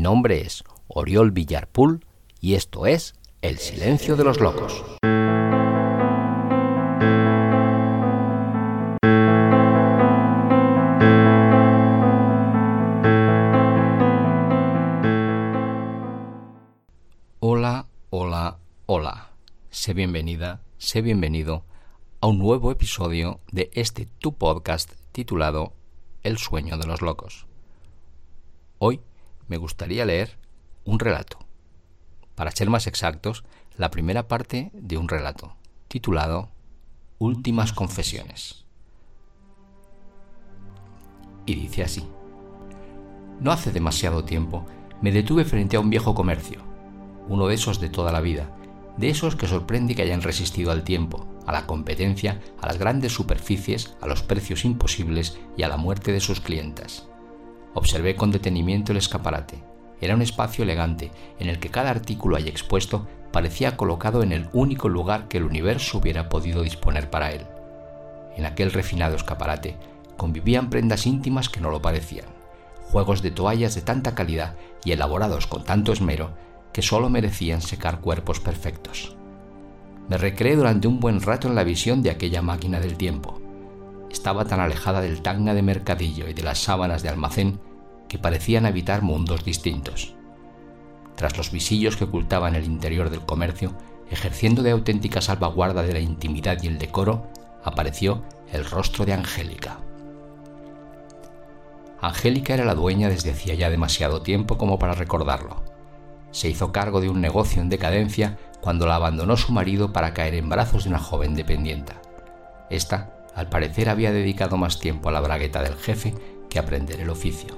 Mi nombre es Oriol Villarpool y esto es El Silencio de los Locos. Hola, hola, hola. Sé bienvenida, sé bienvenido a un nuevo episodio de este tu podcast titulado El sueño de los locos. Hoy me gustaría leer un relato. Para ser más exactos, la primera parte de un relato, titulado Últimas Confesiones. Y dice así. No hace demasiado tiempo me detuve frente a un viejo comercio, uno de esos de toda la vida, de esos que sorprende que hayan resistido al tiempo, a la competencia, a las grandes superficies, a los precios imposibles y a la muerte de sus clientas. Observé con detenimiento el escaparate. Era un espacio elegante en el que cada artículo ahí expuesto parecía colocado en el único lugar que el universo hubiera podido disponer para él. En aquel refinado escaparate convivían prendas íntimas que no lo parecían, juegos de toallas de tanta calidad y elaborados con tanto esmero que sólo merecían secar cuerpos perfectos. Me recreé durante un buen rato en la visión de aquella máquina del tiempo. Estaba tan alejada del tanga de mercadillo y de las sábanas de almacén que parecían habitar mundos distintos. Tras los visillos que ocultaban el interior del comercio, ejerciendo de auténtica salvaguarda de la intimidad y el decoro, apareció el rostro de Angélica. Angélica era la dueña desde hacía ya demasiado tiempo como para recordarlo se hizo cargo de un negocio en decadencia cuando la abandonó su marido para caer en brazos de una joven dependienta. Esta, al parecer, había dedicado más tiempo a la bragueta del jefe que a aprender el oficio.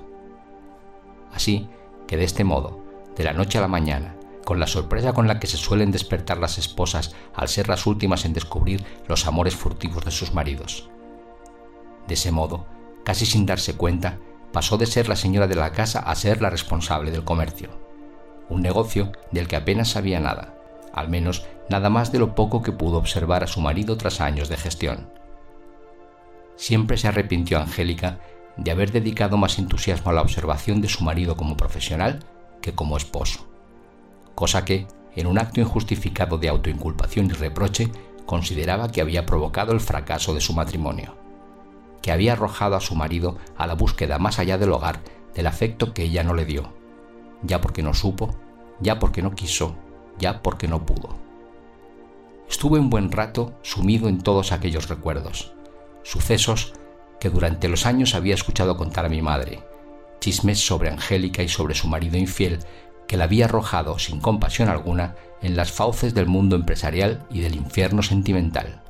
Así que de este modo, de la noche a la mañana, con la sorpresa con la que se suelen despertar las esposas al ser las últimas en descubrir los amores furtivos de sus maridos. De ese modo, casi sin darse cuenta, pasó de ser la señora de la casa a ser la responsable del comercio un negocio del que apenas sabía nada, al menos nada más de lo poco que pudo observar a su marido tras años de gestión. Siempre se arrepintió Angélica de haber dedicado más entusiasmo a la observación de su marido como profesional que como esposo, cosa que, en un acto injustificado de autoinculpación y reproche, consideraba que había provocado el fracaso de su matrimonio, que había arrojado a su marido a la búsqueda más allá del hogar del afecto que ella no le dio, ya porque no supo, ya porque no quiso, ya porque no pudo. Estuve un buen rato sumido en todos aquellos recuerdos, sucesos que durante los años había escuchado contar a mi madre, chismes sobre Angélica y sobre su marido infiel que la había arrojado sin compasión alguna en las fauces del mundo empresarial y del infierno sentimental.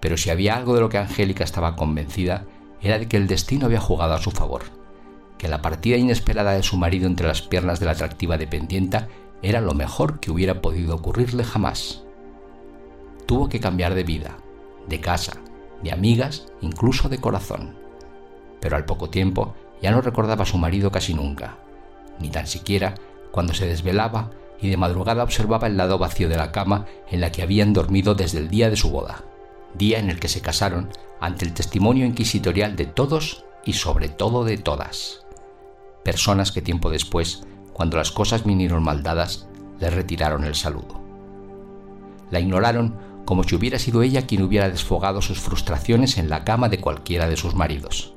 Pero si había algo de lo que Angélica estaba convencida, era de que el destino había jugado a su favor que la partida inesperada de su marido entre las piernas de la atractiva dependienta era lo mejor que hubiera podido ocurrirle jamás. Tuvo que cambiar de vida, de casa, de amigas, incluso de corazón. Pero al poco tiempo ya no recordaba a su marido casi nunca, ni tan siquiera cuando se desvelaba y de madrugada observaba el lado vacío de la cama en la que habían dormido desde el día de su boda, día en el que se casaron ante el testimonio inquisitorial de todos y sobre todo de todas personas que tiempo después, cuando las cosas vinieron mal dadas, le retiraron el saludo. La ignoraron como si hubiera sido ella quien hubiera desfogado sus frustraciones en la cama de cualquiera de sus maridos.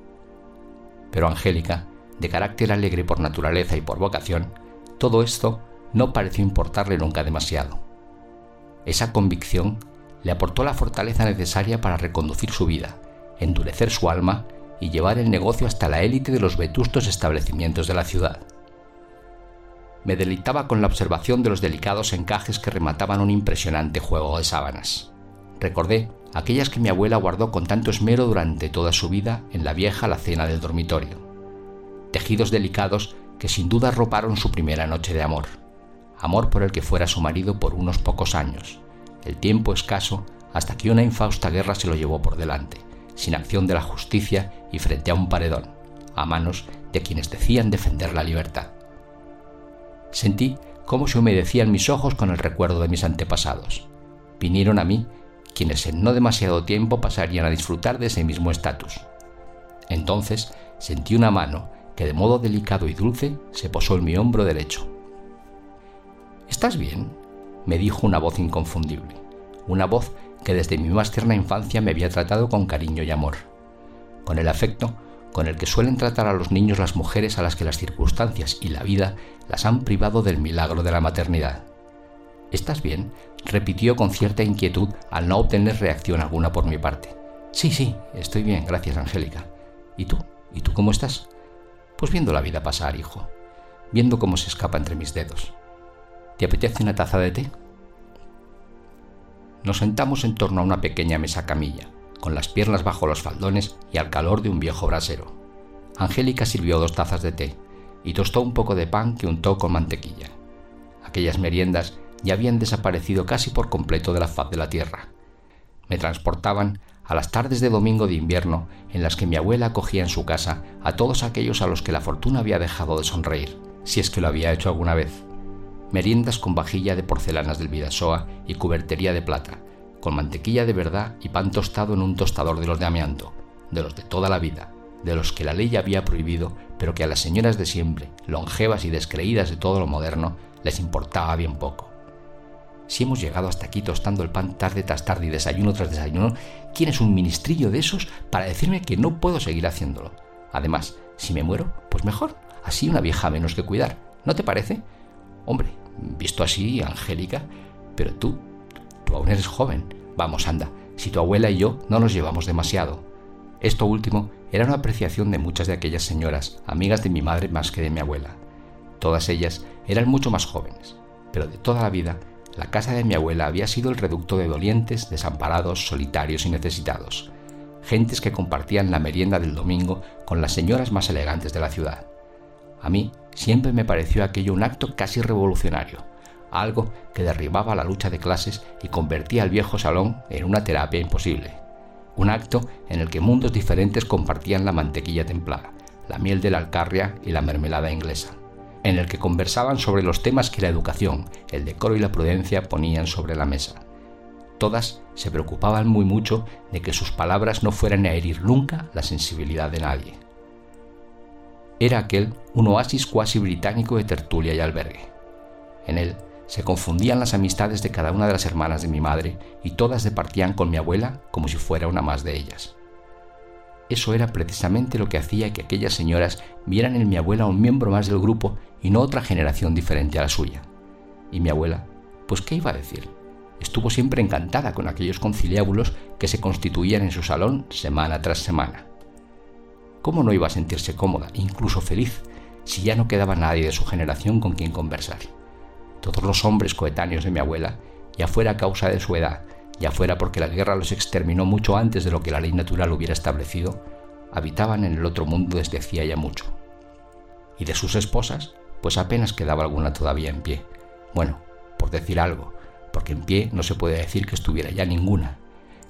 Pero Angélica, de carácter alegre por naturaleza y por vocación, todo esto no pareció importarle nunca demasiado. Esa convicción le aportó la fortaleza necesaria para reconducir su vida, endurecer su alma y llevar el negocio hasta la élite de los vetustos establecimientos de la ciudad. Me deleitaba con la observación de los delicados encajes que remataban un impresionante juego de sábanas. Recordé aquellas que mi abuela guardó con tanto esmero durante toda su vida en la vieja alacena del dormitorio. Tejidos delicados que sin duda roparon su primera noche de amor. Amor por el que fuera su marido por unos pocos años. El tiempo escaso hasta que una infausta guerra se lo llevó por delante sin acción de la justicia y frente a un paredón, a manos de quienes decían defender la libertad. Sentí cómo se humedecían mis ojos con el recuerdo de mis antepasados. Vinieron a mí quienes en no demasiado tiempo pasarían a disfrutar de ese mismo estatus. Entonces sentí una mano que de modo delicado y dulce se posó en mi hombro derecho. ¿Estás bien? me dijo una voz inconfundible, una voz que desde mi más tierna infancia me había tratado con cariño y amor, con el afecto con el que suelen tratar a los niños las mujeres a las que las circunstancias y la vida las han privado del milagro de la maternidad. ¿Estás bien? repitió con cierta inquietud al no obtener reacción alguna por mi parte. Sí, sí, estoy bien, gracias, Angélica. ¿Y tú? ¿Y tú cómo estás? Pues viendo la vida pasar, hijo, viendo cómo se escapa entre mis dedos. ¿Te apetece una taza de té? Nos sentamos en torno a una pequeña mesa camilla, con las piernas bajo los faldones y al calor de un viejo brasero. Angélica sirvió dos tazas de té y tostó un poco de pan que untó con mantequilla. Aquellas meriendas ya habían desaparecido casi por completo de la faz de la tierra. Me transportaban a las tardes de domingo de invierno en las que mi abuela acogía en su casa a todos aquellos a los que la fortuna había dejado de sonreír, si es que lo había hecho alguna vez. Meriendas con vajilla de porcelanas del Vidasoa y cubertería de plata, con mantequilla de verdad y pan tostado en un tostador de los de amianto, de los de toda la vida, de los que la ley había prohibido, pero que a las señoras de siempre, longevas y descreídas de todo lo moderno, les importaba bien poco. Si hemos llegado hasta aquí tostando el pan tarde tras tarde y desayuno tras desayuno, ¿quién es un ministrillo de esos para decirme que no puedo seguir haciéndolo? Además, si me muero, pues mejor, así una vieja menos que cuidar, ¿no te parece? Hombre, visto así, Angélica, pero tú, tú aún eres joven. Vamos, anda, si tu abuela y yo no nos llevamos demasiado. Esto último era una apreciación de muchas de aquellas señoras, amigas de mi madre más que de mi abuela. Todas ellas eran mucho más jóvenes, pero de toda la vida la casa de mi abuela había sido el reducto de dolientes, desamparados, solitarios y necesitados, gentes que compartían la merienda del domingo con las señoras más elegantes de la ciudad. A mí siempre me pareció aquello un acto casi revolucionario, algo que derribaba la lucha de clases y convertía al viejo salón en una terapia imposible. Un acto en el que mundos diferentes compartían la mantequilla templada, la miel de la alcarria y la mermelada inglesa en el que conversaban sobre los temas que la educación, el decoro y la prudencia ponían sobre la mesa. Todas se preocupaban muy mucho de que sus palabras no fueran a herir nunca la sensibilidad de nadie. Era aquel un oasis cuasi británico de tertulia y albergue. En él se confundían las amistades de cada una de las hermanas de mi madre y todas departían con mi abuela como si fuera una más de ellas. Eso era precisamente lo que hacía que aquellas señoras vieran en mi abuela un miembro más del grupo y no otra generación diferente a la suya. Y mi abuela, pues qué iba a decir, estuvo siempre encantada con aquellos conciliábulos que se constituían en su salón semana tras semana. ¿Cómo no iba a sentirse cómoda, incluso feliz, si ya no quedaba nadie de su generación con quien conversar? Todos los hombres coetáneos de mi abuela, ya fuera a causa de su edad, ya fuera porque la guerra los exterminó mucho antes de lo que la ley natural hubiera establecido, habitaban en el otro mundo desde hacía ya mucho. Y de sus esposas, pues apenas quedaba alguna todavía en pie. Bueno, por decir algo, porque en pie no se puede decir que estuviera ya ninguna.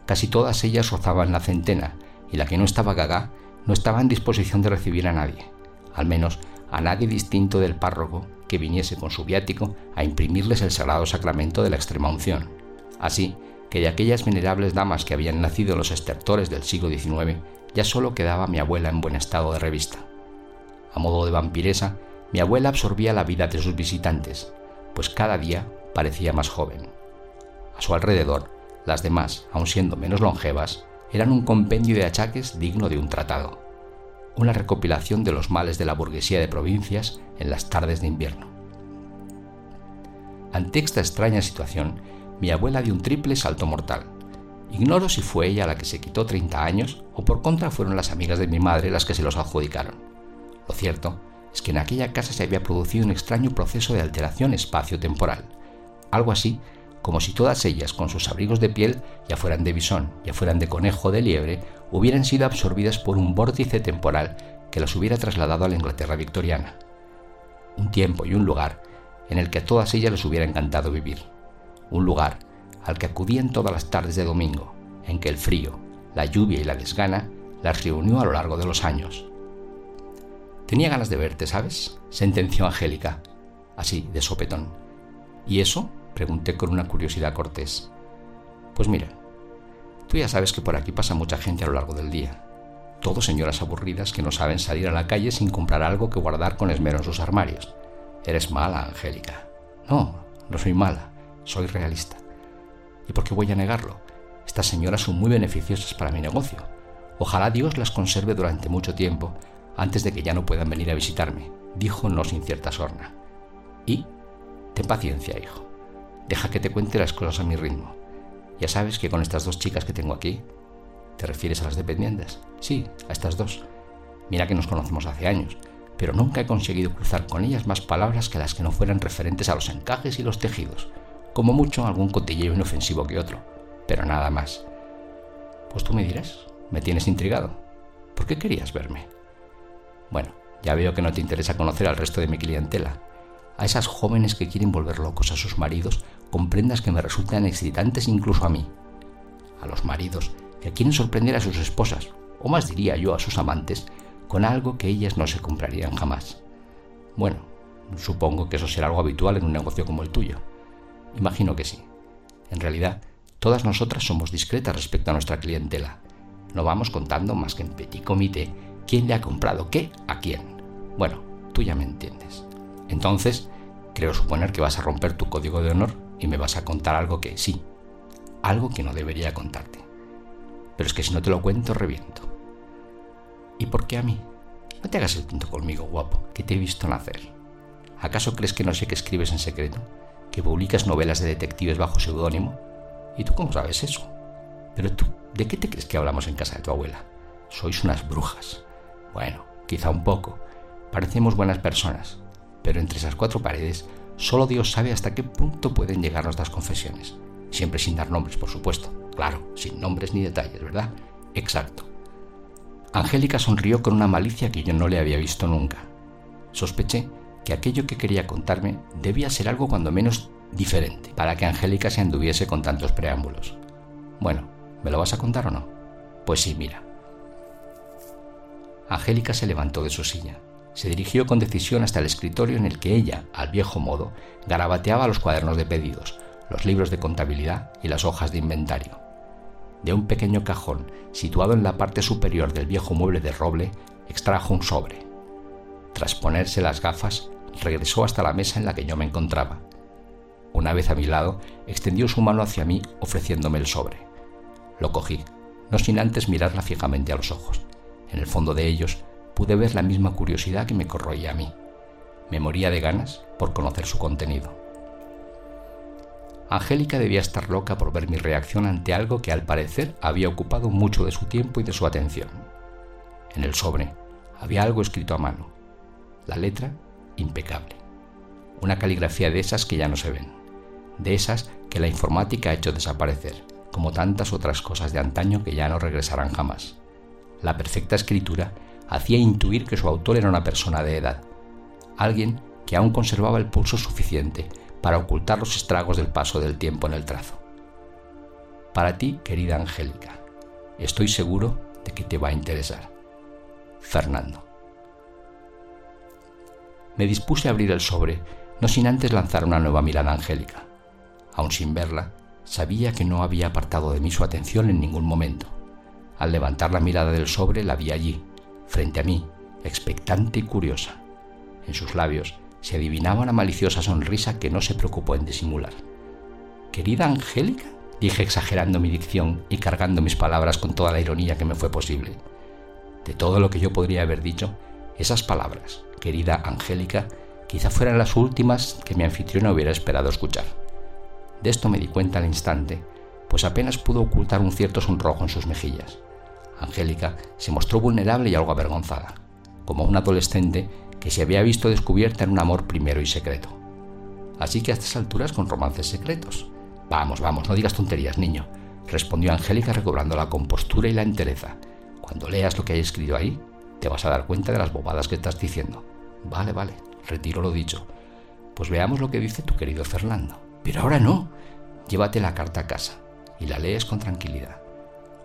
Casi todas ellas rozaban la centena, y la que no estaba gaga no estaba en disposición de recibir a nadie, al menos a nadie distinto del párroco que viniese con su viático a imprimirles el sagrado sacramento de la extrema unción. Así que de aquellas venerables damas que habían nacido en los estertores del siglo XIX, ya solo quedaba mi abuela en buen estado de revista. A modo de vampiresa, mi abuela absorbía la vida de sus visitantes, pues cada día parecía más joven. A su alrededor, las demás, aun siendo menos longevas, eran un compendio de achaques digno de un tratado, una recopilación de los males de la burguesía de provincias en las tardes de invierno. Ante esta extraña situación, mi abuela dio un triple salto mortal. Ignoro si fue ella la que se quitó 30 años o por contra fueron las amigas de mi madre las que se los adjudicaron. Lo cierto es que en aquella casa se había producido un extraño proceso de alteración espacio-temporal, algo así como si todas ellas con sus abrigos de piel, ya fueran de bisón, ya fueran de conejo de liebre, hubieran sido absorbidas por un vórtice temporal que las hubiera trasladado a la Inglaterra victoriana. Un tiempo y un lugar en el que a todas ellas les hubiera encantado vivir un lugar al que acudían todas las tardes de domingo, en que el frío, la lluvia y la desgana las reunió a lo largo de los años. Tenía ganas de verte, ¿sabes? sentenció Angélica, así, de sopetón. ¿Y eso? pregunté con una curiosidad cortés. Pues mira, tú ya sabes que por aquí pasa mucha gente a lo largo del día. Todo señoras aburridas que no saben salir a la calle sin comprar algo que guardar con esmero en sus armarios. Eres mala, Angélica. No, no soy mala, soy realista. ¿Y por qué voy a negarlo? Estas señoras son muy beneficiosas para mi negocio. Ojalá Dios las conserve durante mucho tiempo antes de que ya no puedan venir a visitarme, dijo no sin cierta sorna. Y, ten paciencia, hijo. Deja que te cuente las cosas a mi ritmo. Ya sabes que con estas dos chicas que tengo aquí, ¿te refieres a las dependientes? Sí, a estas dos. Mira que nos conocemos hace años, pero nunca he conseguido cruzar con ellas más palabras que las que no fueran referentes a los encajes y los tejidos, como mucho algún cotilleo inofensivo que otro, pero nada más. Pues tú me dirás, me tienes intrigado. ¿Por qué querías verme? Bueno, ya veo que no te interesa conocer al resto de mi clientela, a esas jóvenes que quieren volver locos a sus maridos con prendas que me resultan excitantes incluso a mí, a los maridos que quieren sorprender a sus esposas, o más diría yo a sus amantes, con algo que ellas no se comprarían jamás. Bueno, supongo que eso será algo habitual en un negocio como el tuyo. Imagino que sí. En realidad, todas nosotras somos discretas respecto a nuestra clientela. No vamos contando más que en petit comité quién le ha comprado qué a quién. Bueno, tú ya me entiendes. Entonces, creo suponer que vas a romper tu código de honor y me vas a contar algo que sí, algo que no debería contarte. Pero es que si no te lo cuento, reviento. ¿Y por qué a mí? No te hagas el punto conmigo, guapo, que te he visto nacer. ¿Acaso crees que no sé que escribes en secreto? ¿Que publicas novelas de detectives bajo seudónimo? ¿Y tú cómo sabes eso? Pero tú, ¿de qué te crees que hablamos en casa de tu abuela? Sois unas brujas. Bueno, quizá un poco. Parecemos buenas personas, pero entre esas cuatro paredes solo Dios sabe hasta qué punto pueden llegar nuestras confesiones. Siempre sin dar nombres, por supuesto. Claro, sin nombres ni detalles, ¿verdad? Exacto. Angélica sonrió con una malicia que yo no le había visto nunca. Sospeché que aquello que quería contarme debía ser algo cuando menos diferente, para que Angélica se anduviese con tantos preámbulos. Bueno, ¿me lo vas a contar o no? Pues sí, mira. Angélica se levantó de su silla. Se dirigió con decisión hasta el escritorio en el que ella, al viejo modo, garabateaba los cuadernos de pedidos, los libros de contabilidad y las hojas de inventario. De un pequeño cajón, situado en la parte superior del viejo mueble de roble, extrajo un sobre. Tras ponerse las gafas, regresó hasta la mesa en la que yo me encontraba. Una vez a mi lado, extendió su mano hacia mí ofreciéndome el sobre. Lo cogí, no sin antes mirarla fijamente a los ojos. En el fondo de ellos pude ver la misma curiosidad que me corroía a mí. Me moría de ganas por conocer su contenido. Angélica debía estar loca por ver mi reacción ante algo que al parecer había ocupado mucho de su tiempo y de su atención. En el sobre había algo escrito a mano. La letra impecable. Una caligrafía de esas que ya no se ven. De esas que la informática ha hecho desaparecer, como tantas otras cosas de antaño que ya no regresarán jamás. La perfecta escritura hacía intuir que su autor era una persona de edad, alguien que aún conservaba el pulso suficiente para ocultar los estragos del paso del tiempo en el trazo. Para ti, querida Angélica, estoy seguro de que te va a interesar. Fernando. Me dispuse a abrir el sobre, no sin antes lanzar una nueva mirada a Angélica. Aun sin verla, sabía que no había apartado de mí su atención en ningún momento. Al levantar la mirada del sobre la vi allí, frente a mí, expectante y curiosa. En sus labios se adivinaba una maliciosa sonrisa que no se preocupó en disimular. ¿Querida Angélica? dije exagerando mi dicción y cargando mis palabras con toda la ironía que me fue posible. De todo lo que yo podría haber dicho, esas palabras, querida Angélica, quizá fueran las últimas que mi anfitriona hubiera esperado escuchar. De esto me di cuenta al instante, pues apenas pudo ocultar un cierto sonrojo en sus mejillas. Angélica se mostró vulnerable y algo avergonzada, como un adolescente que se había visto descubierta en un amor primero y secreto. Así que a estas alturas con romances secretos. Vamos, vamos, no digas tonterías, niño, respondió Angélica recobrando la compostura y la entereza. Cuando leas lo que hay escrito ahí, te vas a dar cuenta de las bobadas que estás diciendo. Vale, vale, retiro lo dicho. Pues veamos lo que dice tu querido Fernando. Pero ahora no. Llévate la carta a casa y la lees con tranquilidad.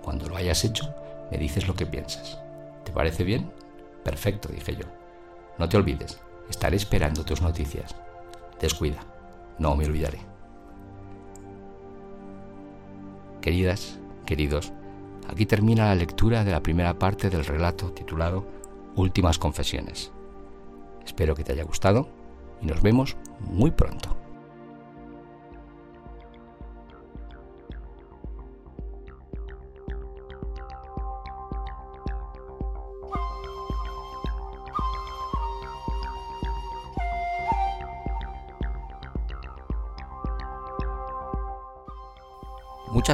Cuando lo hayas hecho, me dices lo que piensas. ¿Te parece bien? Perfecto, dije yo. No te olvides, estaré esperando tus noticias. Descuida, no me olvidaré. Queridas, queridos, Aquí termina la lectura de la primera parte del relato titulado Últimas Confesiones. Espero que te haya gustado y nos vemos muy pronto.